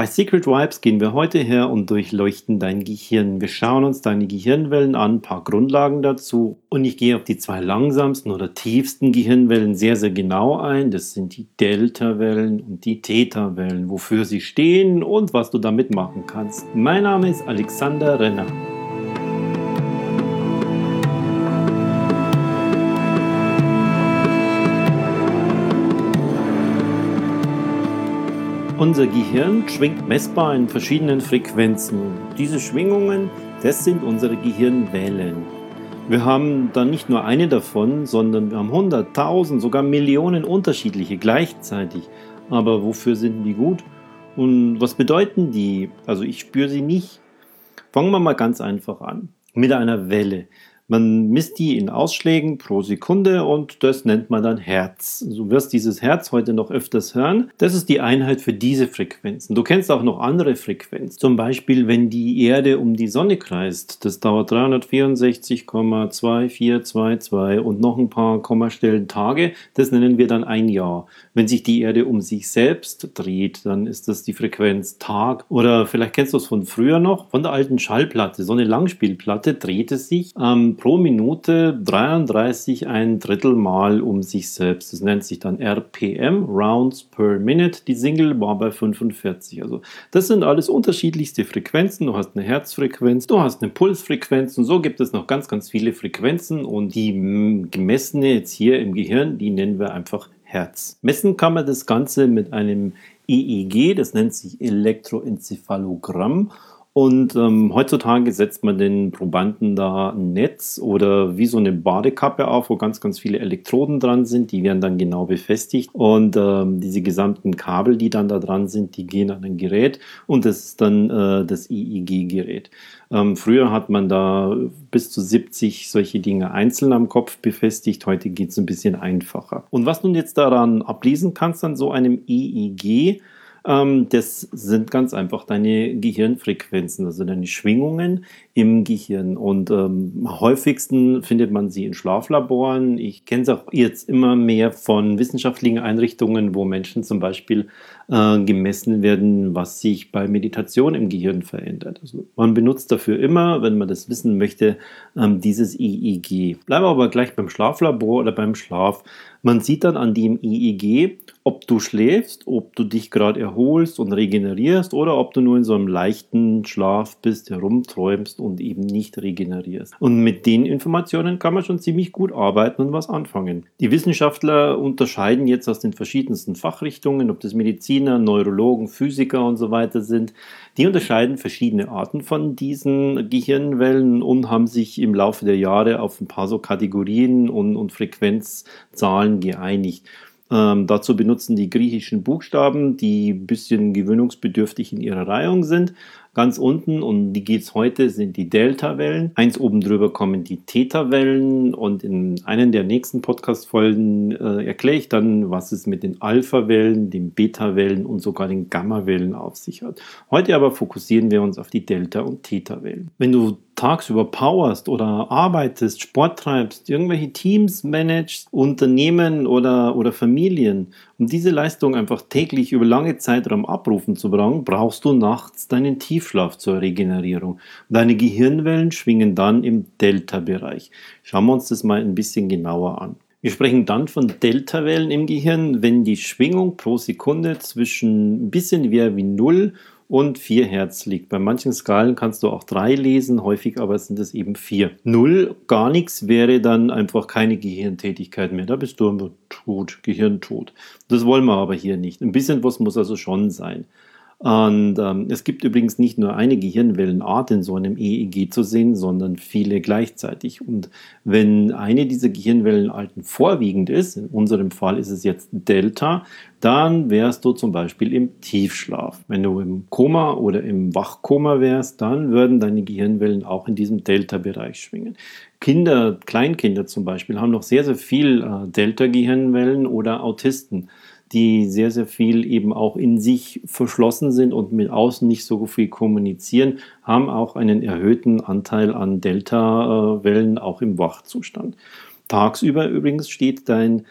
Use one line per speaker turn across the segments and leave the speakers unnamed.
Bei Secret Vibes gehen wir heute her und durchleuchten dein Gehirn. Wir schauen uns deine Gehirnwellen an, ein paar Grundlagen dazu und ich gehe auf die zwei langsamsten oder tiefsten Gehirnwellen sehr, sehr genau ein. Das sind die Delta-Wellen und die Theta-Wellen, wofür sie stehen und was du damit machen kannst. Mein Name ist Alexander Renner. Unser Gehirn schwingt messbar in verschiedenen Frequenzen. Diese Schwingungen, das sind unsere Gehirnwellen. Wir haben dann nicht nur eine davon, sondern wir haben hunderttausend, sogar Millionen unterschiedliche gleichzeitig. Aber wofür sind die gut? Und was bedeuten die? Also ich spüre sie nicht. Fangen wir mal ganz einfach an. Mit einer Welle. Man misst die in Ausschlägen pro Sekunde und das nennt man dann Herz. Du wirst dieses Herz heute noch öfters hören. Das ist die Einheit für diese Frequenzen. Du kennst auch noch andere Frequenzen. Zum Beispiel, wenn die Erde um die Sonne kreist. Das dauert 364,2422 und noch ein paar Kommastellen Tage. Das nennen wir dann ein Jahr. Wenn sich die Erde um sich selbst dreht, dann ist das die Frequenz Tag. Oder vielleicht kennst du es von früher noch, von der alten Schallplatte. So eine Langspielplatte dreht es sich ähm, pro Minute 33 ein Drittel Mal um sich selbst. Das nennt sich dann RPM, Rounds per Minute. Die Single war bei 45. Also das sind alles unterschiedlichste Frequenzen. Du hast eine Herzfrequenz, du hast eine Pulsfrequenz und so gibt es noch ganz, ganz viele Frequenzen und die gemessene jetzt hier im Gehirn, die nennen wir einfach Herz. Messen kann man das Ganze mit einem EEG, das nennt sich Elektroenzephalogramm und ähm, heutzutage setzt man den Probanden da ein Netz oder wie so eine Badekappe auf, wo ganz, ganz viele Elektroden dran sind. Die werden dann genau befestigt. Und ähm, diese gesamten Kabel, die dann da dran sind, die gehen an ein Gerät und das ist dann äh, das EEG-Gerät. Ähm, früher hat man da bis zu 70 solche Dinge einzeln am Kopf befestigt. Heute geht es ein bisschen einfacher. Und was du jetzt daran ablesen kannst an so einem EEG, ähm, das sind ganz einfach deine Gehirnfrequenzen, also deine Schwingungen im Gehirn. Und ähm, am häufigsten findet man sie in Schlaflaboren. Ich kenne es auch jetzt immer mehr von wissenschaftlichen Einrichtungen, wo Menschen zum Beispiel äh, gemessen werden, was sich bei Meditation im Gehirn verändert. Also man benutzt dafür immer, wenn man das wissen möchte, ähm, dieses EEG. Bleiben wir aber gleich beim Schlaflabor oder beim Schlaf. Man sieht dann an dem EEG, ob du schläfst, ob du dich gerade erholst und regenerierst oder ob du nur in so einem leichten Schlaf bist, herumträumst und eben nicht regenerierst. Und mit den Informationen kann man schon ziemlich gut arbeiten und was anfangen. Die Wissenschaftler unterscheiden jetzt aus den verschiedensten Fachrichtungen, ob das Mediziner, Neurologen, Physiker und so weiter sind. Die unterscheiden verschiedene Arten von diesen Gehirnwellen und haben sich im Laufe der Jahre auf ein paar so Kategorien und, und Frequenzzahlen geeinigt. Ähm, dazu benutzen die griechischen Buchstaben, die ein bisschen gewöhnungsbedürftig in ihrer Reihung sind. Ganz unten, und die geht es heute, sind die Delta-Wellen. Eins oben drüber kommen die Theta-Wellen und in einem der nächsten Podcast-Folgen äh, erkläre ich dann, was es mit den Alpha-Wellen, den Beta-Wellen und sogar den Gamma-Wellen auf sich hat. Heute aber fokussieren wir uns auf die Delta- und Theta-Wellen. Wenn du tagsüber powerst oder arbeitest, Sport treibst, irgendwelche Teams managst, Unternehmen oder, oder Familien, um diese Leistung einfach täglich über lange Zeitraum abrufen zu brauchen, brauchst du nachts deinen Tiefschlaf zur Regenerierung. Deine Gehirnwellen schwingen dann im Delta-Bereich. Schauen wir uns das mal ein bisschen genauer an. Wir sprechen dann von Delta-Wellen im Gehirn, wenn die Schwingung pro Sekunde zwischen ein bisschen mehr wie 0 und 4 Hertz liegt. Bei manchen Skalen kannst du auch 3 lesen, häufig aber sind es eben 4. 0, gar nichts wäre dann einfach keine Gehirntätigkeit mehr. Da bist du tot, Gehirntot. Das wollen wir aber hier nicht. Ein bisschen was muss also schon sein. Und ähm, es gibt übrigens nicht nur eine Gehirnwellenart in so einem EEG zu sehen, sondern viele gleichzeitig. Und wenn eine dieser Gehirnwellenarten vorwiegend ist, in unserem Fall ist es jetzt Delta, dann wärst du zum Beispiel im Tiefschlaf. Wenn du im Koma oder im Wachkoma wärst, dann würden deine Gehirnwellen auch in diesem Delta-Bereich schwingen. Kinder, Kleinkinder zum Beispiel, haben noch sehr, sehr viel äh, Delta-Gehirnwellen oder Autisten die sehr, sehr viel eben auch in sich verschlossen sind und mit außen nicht so viel kommunizieren, haben auch einen erhöhten Anteil an Delta-Wellen auch im Wachzustand. Tagsüber übrigens steht dein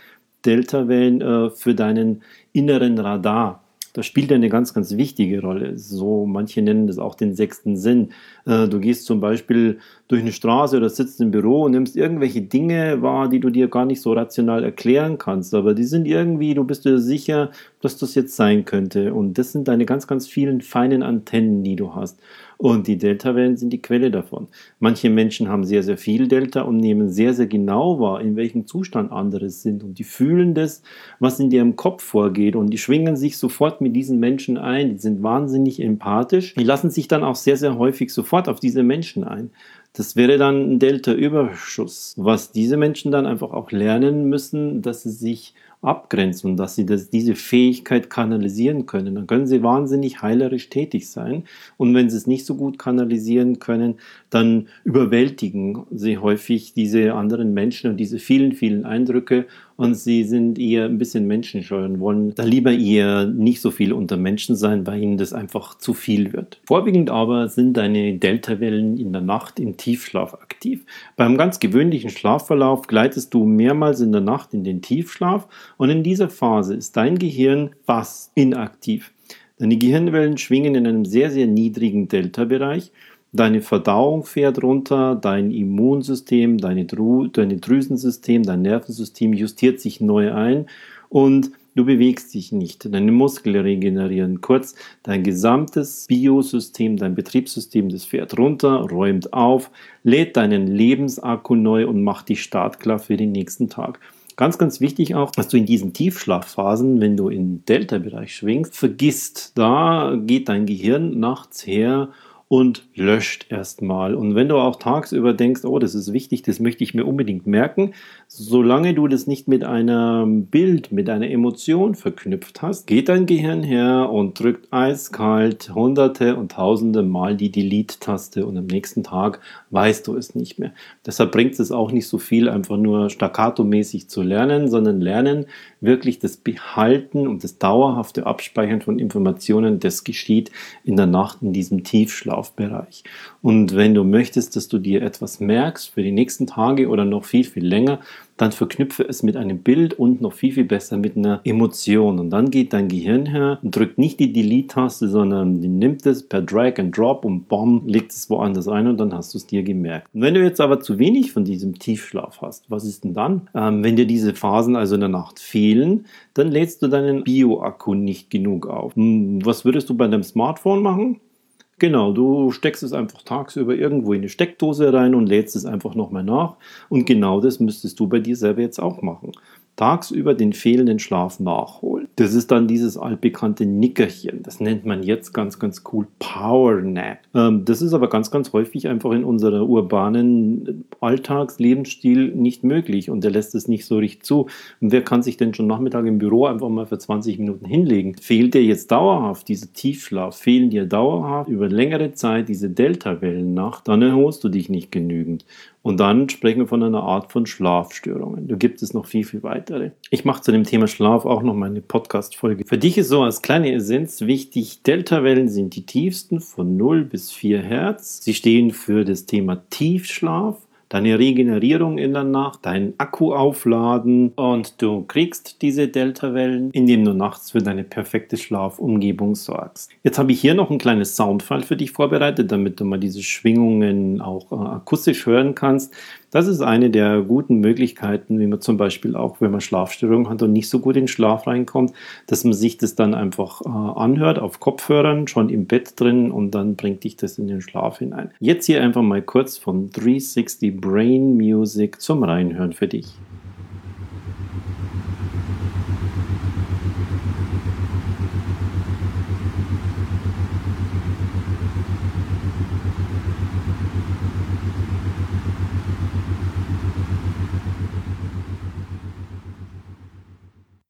Delta-Wellen äh, für deinen inneren Radar. Das spielt eine ganz, ganz wichtige Rolle. So, manche nennen das auch den sechsten Sinn. Äh, du gehst zum Beispiel durch eine Straße oder sitzt im Büro und nimmst irgendwelche Dinge wahr, die du dir gar nicht so rational erklären kannst, aber die sind irgendwie, du bist dir sicher, dass das jetzt sein könnte. Und das sind deine ganz, ganz vielen feinen Antennen, die du hast. Und die Delta-Wellen sind die Quelle davon. Manche Menschen haben sehr, sehr viel Delta und nehmen sehr, sehr genau wahr, in welchem Zustand andere sind. Und die fühlen das, was in ihrem Kopf vorgeht. Und die schwingen sich sofort mit diesen Menschen ein. Die sind wahnsinnig empathisch. Die lassen sich dann auch sehr, sehr häufig sofort auf diese Menschen ein. Das wäre dann ein Delta-Überschuss, was diese Menschen dann einfach auch lernen müssen, dass sie sich abgrenzen und dass sie das, diese Fähigkeit kanalisieren können. Dann können sie wahnsinnig heilerisch tätig sein. Und wenn sie es nicht so gut kanalisieren können, dann überwältigen sie häufig diese anderen Menschen und diese vielen, vielen Eindrücke und sie sind eher ein bisschen menschenscheu und wollen da lieber eher nicht so viel unter Menschen sein, weil ihnen das einfach zu viel wird. Vorwiegend aber sind deine Deltawellen in der Nacht im Tiefschlaf aktiv. Beim ganz gewöhnlichen Schlafverlauf gleitest du mehrmals in der Nacht in den Tiefschlaf und in dieser Phase ist dein Gehirn fast inaktiv. Deine Gehirnwellen schwingen in einem sehr, sehr niedrigen Delta-Bereich Deine Verdauung fährt runter, dein Immunsystem, deine, Dru deine Drüsensystem, dein Nervensystem justiert sich neu ein und du bewegst dich nicht. Deine Muskeln regenerieren. Kurz, dein gesamtes Biosystem, dein Betriebssystem, das fährt runter, räumt auf, lädt deinen Lebensakku neu und macht dich startklar für den nächsten Tag. Ganz, ganz wichtig auch, dass du in diesen Tiefschlafphasen, wenn du im Delta-Bereich schwingst, vergisst, da geht dein Gehirn nachts her und löscht erstmal. Und wenn du auch tagsüber denkst, oh, das ist wichtig, das möchte ich mir unbedingt merken, solange du das nicht mit einem Bild, mit einer Emotion verknüpft hast, geht dein Gehirn her und drückt eiskalt hunderte und tausende Mal die Delete-Taste und am nächsten Tag weißt du es nicht mehr. Deshalb bringt es auch nicht so viel, einfach nur staccato-mäßig zu lernen, sondern lernen wirklich das Behalten und das dauerhafte Abspeichern von Informationen, das geschieht in der Nacht in diesem Tiefschlaf. Laufbereich. Und wenn du möchtest, dass du dir etwas merkst für die nächsten Tage oder noch viel, viel länger, dann verknüpfe es mit einem Bild und noch viel, viel besser mit einer Emotion. Und dann geht dein Gehirn her und drückt nicht die Delete-Taste, sondern nimmt es per Drag and Drop und bom, legt es woanders ein und dann hast du es dir gemerkt. Und wenn du jetzt aber zu wenig von diesem Tiefschlaf hast, was ist denn dann? Ähm, wenn dir diese Phasen also in der Nacht fehlen, dann lädst du deinen Bio-Akku nicht genug auf. Hm, was würdest du bei deinem Smartphone machen? Genau, du steckst es einfach tagsüber irgendwo in eine Steckdose rein und lädst es einfach nochmal nach. Und genau das müsstest du bei dir selber jetzt auch machen tagsüber den fehlenden Schlaf nachholen. Das ist dann dieses altbekannte Nickerchen. Das nennt man jetzt ganz, ganz cool Power Nap. Ähm, das ist aber ganz, ganz häufig einfach in unserer urbanen Alltagslebensstil nicht möglich und der lässt es nicht so richtig zu. Und wer kann sich denn schon Nachmittag im Büro einfach mal für 20 Minuten hinlegen? Fehlt dir jetzt dauerhaft dieser Tiefschlaf? Fehlen dir dauerhaft über längere Zeit diese Delta-Wellen nach? Dann erholst du dich nicht genügend. Und dann sprechen wir von einer Art von Schlafstörungen. Da gibt es noch viel, viel weitere. Ich mache zu dem Thema Schlaf auch noch meine Podcast-Folge. Für dich ist so als kleine Essenz wichtig, Delta-Wellen sind die tiefsten von 0 bis 4 Hertz. Sie stehen für das Thema Tiefschlaf deine Regenerierung in der Nacht, deinen Akku aufladen und du kriegst diese Delta-Wellen, indem du nachts für deine perfekte Schlafumgebung sorgst. Jetzt habe ich hier noch ein kleines Soundfall für dich vorbereitet, damit du mal diese Schwingungen auch äh, akustisch hören kannst. Das ist eine der guten Möglichkeiten, wie man zum Beispiel auch, wenn man Schlafstörungen hat und nicht so gut in Schlaf reinkommt, dass man sich das dann einfach äh, anhört auf Kopfhörern, schon im Bett drin und dann bringt dich das in den Schlaf hinein. Jetzt hier einfach mal kurz von 360 Brain Music zum Reinhören für dich.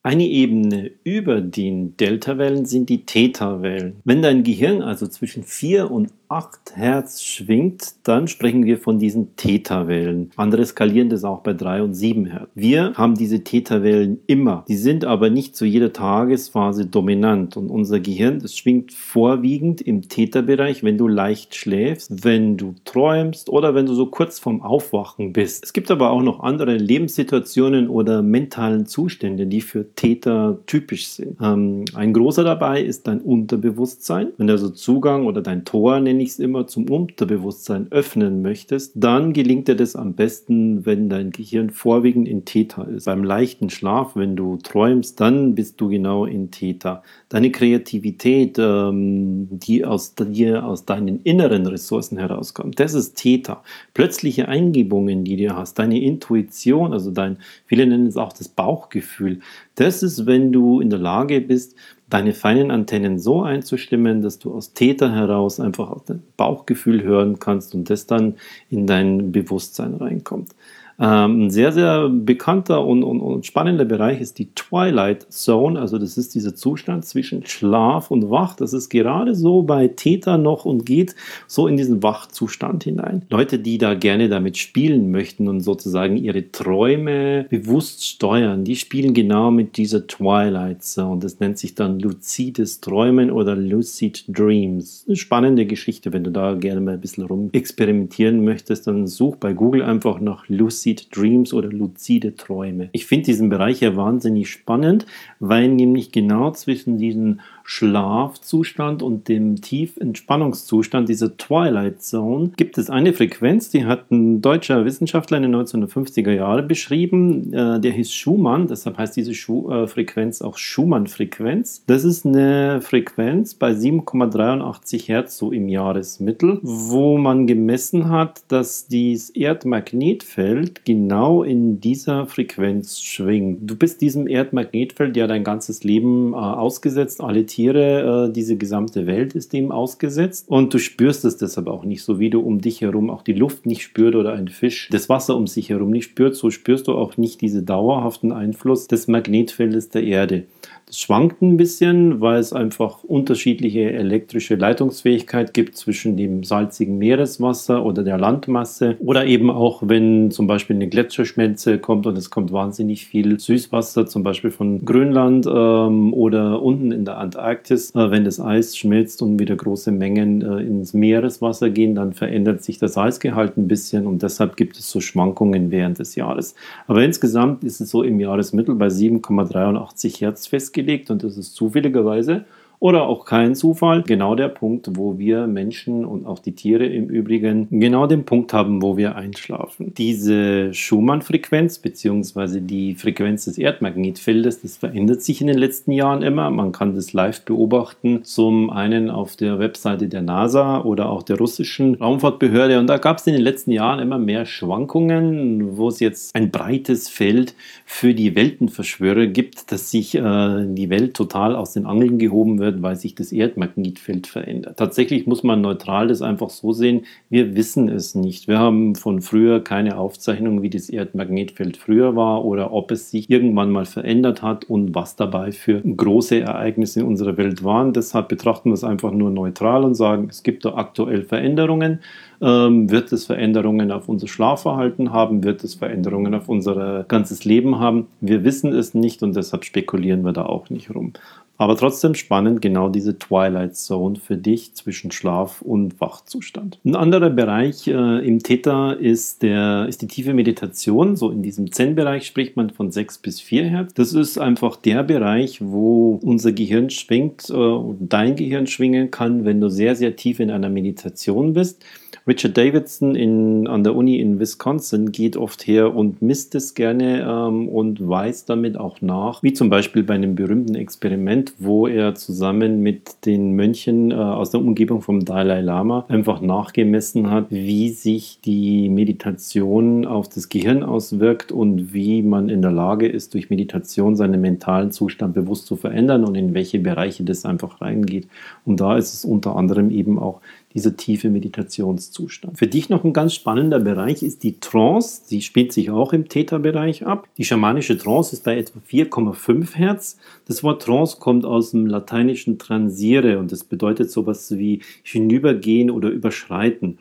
Eine Ebene über den Delta-Wellen sind die Theta-Wellen. Wenn dein Gehirn also zwischen 4 und 8 Hertz schwingt, dann sprechen wir von diesen Theta-Wellen. Andere skalieren das auch bei 3 und 7 Hertz. Wir haben diese Theta-Wellen immer. Die sind aber nicht zu jeder Tagesphase dominant. Und unser Gehirn, das schwingt vorwiegend im Theta-Bereich, wenn du leicht schläfst, wenn du träumst oder wenn du so kurz vorm Aufwachen bist. Es gibt aber auch noch andere Lebenssituationen oder mentalen Zustände, die für Täter typisch sind. Ähm, ein großer dabei ist dein Unterbewusstsein. Wenn du also Zugang oder dein Tor, nenne ich es immer, zum Unterbewusstsein öffnen möchtest, dann gelingt dir das am besten, wenn dein Gehirn vorwiegend in Täter ist. Beim leichten Schlaf, wenn du träumst, dann bist du genau in Täter. Deine Kreativität, ähm, die aus dir, aus deinen inneren Ressourcen herauskommt, das ist Täter. Plötzliche Eingebungen, die du hast, deine Intuition, also dein, viele nennen es auch das Bauchgefühl, das ist, wenn du in der Lage bist, deine feinen Antennen so einzustimmen, dass du aus Täter heraus einfach Bauchgefühl hören kannst und das dann in dein Bewusstsein reinkommt. Ähm, ein sehr, sehr bekannter und, und, und, spannender Bereich ist die Twilight Zone. Also das ist dieser Zustand zwischen Schlaf und Wach. Das ist gerade so bei Theta noch und geht so in diesen Wachzustand hinein. Leute, die da gerne damit spielen möchten und sozusagen ihre Träume bewusst steuern, die spielen genau mit dieser Twilight Zone. Das nennt sich dann luzides Träumen oder Lucid Dreams. Eine spannende Geschichte. Wenn du da gerne mal ein bisschen rum experimentieren möchtest, dann such bei Google einfach nach Lucid Lucid Dreams oder luzide Träume. Ich finde diesen Bereich ja wahnsinnig spannend, weil nämlich genau zwischen diesen Schlafzustand und dem Tiefentspannungszustand, dieser Twilight Zone, gibt es eine Frequenz, die hat ein deutscher Wissenschaftler in den 1950er Jahren beschrieben, äh, der hieß Schumann, deshalb heißt diese Schu äh, Frequenz auch Schumann-Frequenz. Das ist eine Frequenz bei 7,83 Hertz so im Jahresmittel, wo man gemessen hat, dass dieses Erdmagnetfeld genau in dieser Frequenz schwingt. Du bist diesem Erdmagnetfeld ja dein ganzes Leben äh, ausgesetzt, alle Tiere Tiere, äh, diese gesamte Welt ist dem ausgesetzt und du spürst es deshalb auch nicht, so wie du um dich herum auch die Luft nicht spürt oder ein Fisch das Wasser um sich herum nicht spürt, so spürst du auch nicht diesen dauerhaften Einfluss des Magnetfeldes der Erde. Das schwankt ein bisschen, weil es einfach unterschiedliche elektrische Leitungsfähigkeit gibt zwischen dem salzigen Meereswasser oder der Landmasse oder eben auch, wenn zum Beispiel eine Gletscherschmelze kommt und es kommt wahnsinnig viel Süßwasser, zum Beispiel von Grönland ähm, oder unten in der Antarktis. Äh, wenn das Eis schmilzt und wieder große Mengen äh, ins Meereswasser gehen, dann verändert sich das Eisgehalt ein bisschen und deshalb gibt es so Schwankungen während des Jahres. Aber insgesamt ist es so im Jahresmittel bei 7,83 Hertz festgelegt festgelegt und das ist zufälligerweise oder auch kein Zufall, genau der Punkt, wo wir Menschen und auch die Tiere im Übrigen genau den Punkt haben, wo wir einschlafen. Diese Schumann-Frequenz bzw. die Frequenz des Erdmagnetfeldes, das verändert sich in den letzten Jahren immer. Man kann das live beobachten, zum einen auf der Webseite der NASA oder auch der russischen Raumfahrtbehörde. Und da gab es in den letzten Jahren immer mehr Schwankungen, wo es jetzt ein breites Feld für die Weltenverschwörer gibt, dass sich äh, die Welt total aus den Angeln gehoben wird wird, weil sich das Erdmagnetfeld verändert. Tatsächlich muss man neutral das einfach so sehen, wir wissen es nicht. Wir haben von früher keine Aufzeichnung, wie das Erdmagnetfeld früher war oder ob es sich irgendwann mal verändert hat und was dabei für große Ereignisse in unserer Welt waren. Deshalb betrachten wir es einfach nur neutral und sagen, es gibt da aktuell Veränderungen. Ähm, wird es Veränderungen auf unser Schlafverhalten haben? Wird es Veränderungen auf unser ganzes Leben haben? Wir wissen es nicht und deshalb spekulieren wir da auch nicht rum. Aber trotzdem spannend, genau diese Twilight Zone für dich zwischen Schlaf und Wachzustand. Ein anderer Bereich äh, im Theta ist, der, ist die tiefe Meditation. So in diesem Zen-Bereich spricht man von 6 bis 4 Hertz. Das ist einfach der Bereich, wo unser Gehirn schwingt, äh, dein Gehirn schwingen kann, wenn du sehr, sehr tief in einer Meditation bist. Richard Davidson in, an der Uni in Wisconsin geht oft her und misst es gerne ähm, und weist damit auch nach, wie zum Beispiel bei einem berühmten Experiment, wo er zusammen mit den Mönchen äh, aus der Umgebung vom Dalai Lama einfach nachgemessen hat, wie sich die Meditation auf das Gehirn auswirkt und wie man in der Lage ist, durch Meditation seinen mentalen Zustand bewusst zu verändern und in welche Bereiche das einfach reingeht. Und da ist es unter anderem eben auch dieser tiefe Meditationszustand. Für dich noch ein ganz spannender Bereich ist die Trance. Sie spielt sich auch im Theta-Bereich ab. Die schamanische Trance ist bei etwa 4,5 Hertz. Das Wort Trance kommt aus dem lateinischen transire und das bedeutet sowas wie hinübergehen oder überschreiten.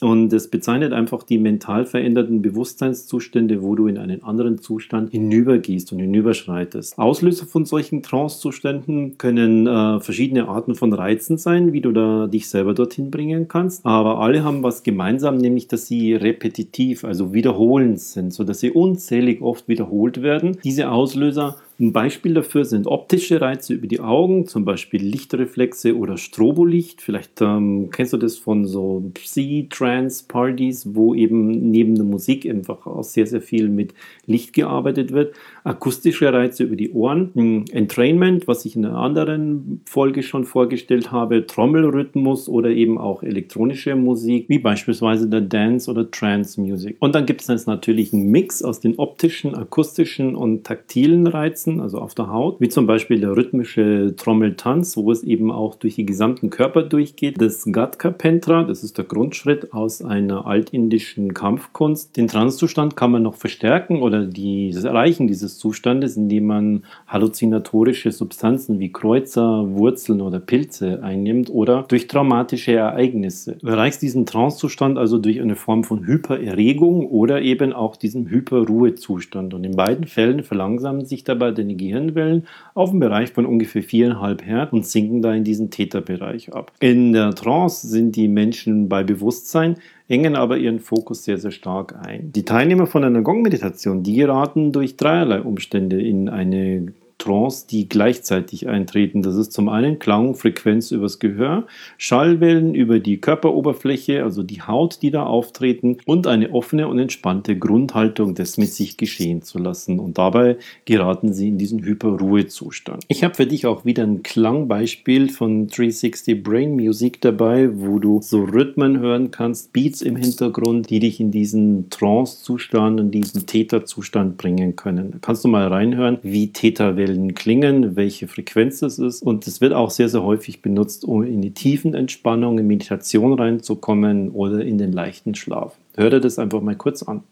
Und es bezeichnet einfach die mental veränderten Bewusstseinszustände, wo du in einen anderen Zustand hinübergehst und hinüberschreitest. Auslöser von solchen Trance-Zuständen können äh, verschiedene Arten von Reizen sein, wie du da dich selber dorthin bringen kannst. Aber alle haben was gemeinsam, nämlich dass sie repetitiv, also wiederholend sind, so dass sie unzählig oft wiederholt werden. Diese Auslöser Ein Beispiel dafür sind optische Reize über die Augen, zum Beispiel Lichtreflexe oder Strobolicht. Vielleicht ähm, kennst du das von so Psy-Trance-Partys, wo eben neben der Musik einfach auch sehr, sehr viel mit Licht gearbeitet wird. Akustische Reize über die Ohren. Ein Entrainment, was ich in einer anderen Folge schon vorgestellt habe, Trommelrhythmus oder eben auch elektronische Musik, wie beispielsweise der Dance- oder Trance-Music. Und dann gibt es natürlich einen Mix aus den optischen, akustischen und taktilen Reizen Reizen, also auf der Haut, wie zum Beispiel der rhythmische Trommeltanz, wo es eben auch durch den gesamten Körper durchgeht. Das Gatka Pentra, das ist der Grundschritt aus einer altindischen Kampfkunst. Den Transzustand kann man noch verstärken oder das Erreichen dieses Zustandes, indem man halluzinatorische Substanzen wie Kreuzer, Wurzeln oder Pilze einnimmt oder durch traumatische Ereignisse. Du erreichst diesen Trancezustand also durch eine Form von Hypererregung oder eben auch diesen Hyperruhezustand. Und in beiden Fällen verlangsamen sich dabei deine Gehirnwellen auf einen Bereich von ungefähr 4,5 Hertz und sinken da in diesen Theta-Bereich ab. In der Trance sind die Menschen bei Bewusstsein, engen aber ihren Fokus sehr, sehr stark ein. Die Teilnehmer von einer Gong-Meditation, die geraten durch dreierlei Umstände in eine Trance, die gleichzeitig eintreten. Das ist zum einen Klang, Frequenz übers Gehör, Schallwellen über die Körperoberfläche, also die Haut, die da auftreten und eine offene und entspannte Grundhaltung, das mit sich geschehen zu lassen. Und dabei geraten sie in diesen Hyperruhezustand. Ich habe für dich auch wieder ein Klangbeispiel von 360 Brain Music dabei, wo du so Rhythmen hören kannst, Beats im Hintergrund, die dich in diesen Trance-Zustand und diesen Theta-Zustand bringen können. Da kannst du mal reinhören, wie Theta-Wellen Wellen klingen, welche Frequenz es ist. Und es wird auch sehr, sehr häufig benutzt, um in die tiefen Entspannung, in Meditation reinzukommen oder in den leichten Schlaf. Hör dir das einfach mal kurz an.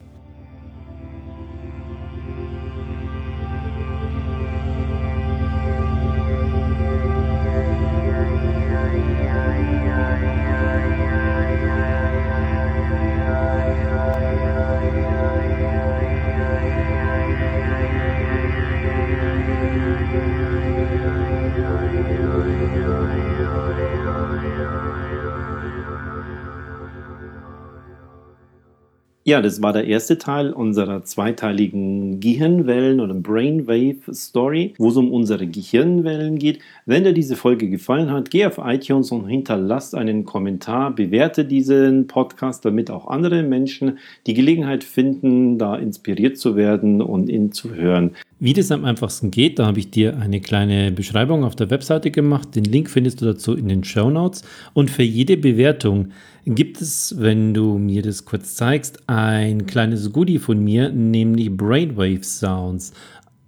Ja, das war der erste Teil unserer zweiteiligen Gehirnwellen- oder Brainwave-Story, wo es um unsere Gehirnwellen geht. Wenn dir diese Folge gefallen hat, geh auf iTunes und hinterlass einen Kommentar, bewerte diesen Podcast, damit auch andere Menschen die Gelegenheit finden, da inspiriert zu werden und ihn zu hören. Wie das am einfachsten geht, da habe ich dir eine kleine Beschreibung auf der Webseite gemacht. Den Link findest du dazu in den Show Notes. Und für jede Bewertung gibt es, wenn du mir das kurz zeigst, ein kleines Goodie von mir, nämlich Brainwave Sounds.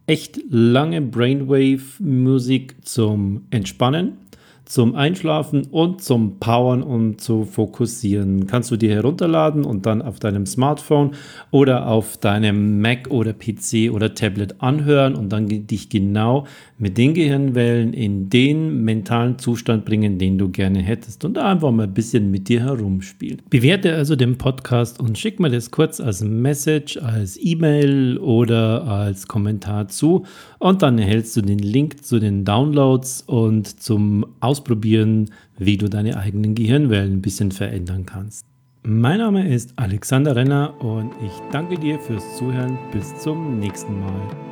Echt lange Brainwave-Musik zum Entspannen zum Einschlafen und zum Powern und zu fokussieren. Kannst du dir herunterladen und dann auf deinem Smartphone oder auf deinem Mac oder PC oder Tablet anhören und dann dich genau mit den Gehirnwellen in den mentalen Zustand bringen, den du gerne hättest und einfach mal ein bisschen mit dir herumspielen. Bewerte also den Podcast und schick mir das kurz als Message, als E-Mail oder als Kommentar zu und dann erhältst du den Link zu den Downloads und zum Aus ausprobieren, wie du deine eigenen Gehirnwellen ein bisschen verändern kannst. Mein Name ist Alexander Renner und ich danke dir fürs Zuhören. Bis zum nächsten Mal.